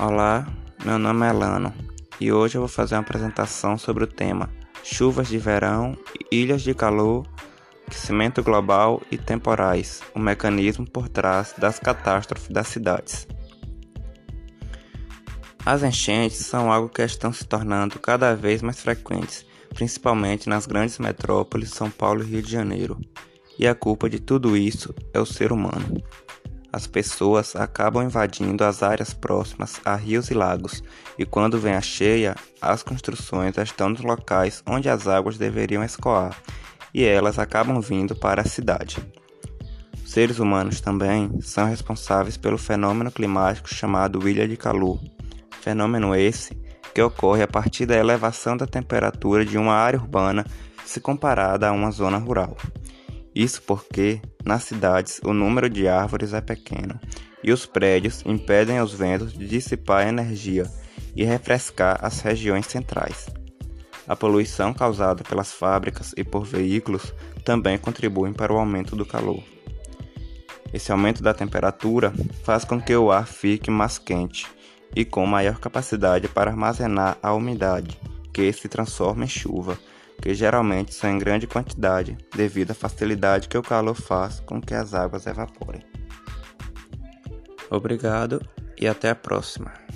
Olá, meu nome é Lano e hoje eu vou fazer uma apresentação sobre o tema Chuvas de verão, ilhas de calor, aquecimento global e temporais, o mecanismo por trás das catástrofes das cidades. As enchentes são algo que estão se tornando cada vez mais frequentes, principalmente nas grandes metrópoles São Paulo e Rio de Janeiro. E a culpa de tudo isso é o ser humano. As pessoas acabam invadindo as áreas próximas a rios e lagos, e quando vem a cheia, as construções estão nos locais onde as águas deveriam escoar, e elas acabam vindo para a cidade. Os seres humanos também são responsáveis pelo fenômeno climático chamado ilha de calor. Fenômeno esse que ocorre a partir da elevação da temperatura de uma área urbana se comparada a uma zona rural. Isso porque, nas cidades, o número de árvores é pequeno e os prédios impedem os ventos de dissipar energia e refrescar as regiões centrais. A poluição causada pelas fábricas e por veículos também contribui para o aumento do calor. Esse aumento da temperatura faz com que o ar fique mais quente e com maior capacidade para armazenar a umidade, que se transforma em chuva, que geralmente são em grande quantidade, devido à facilidade que o calor faz com que as águas evaporem. Obrigado e até a próxima.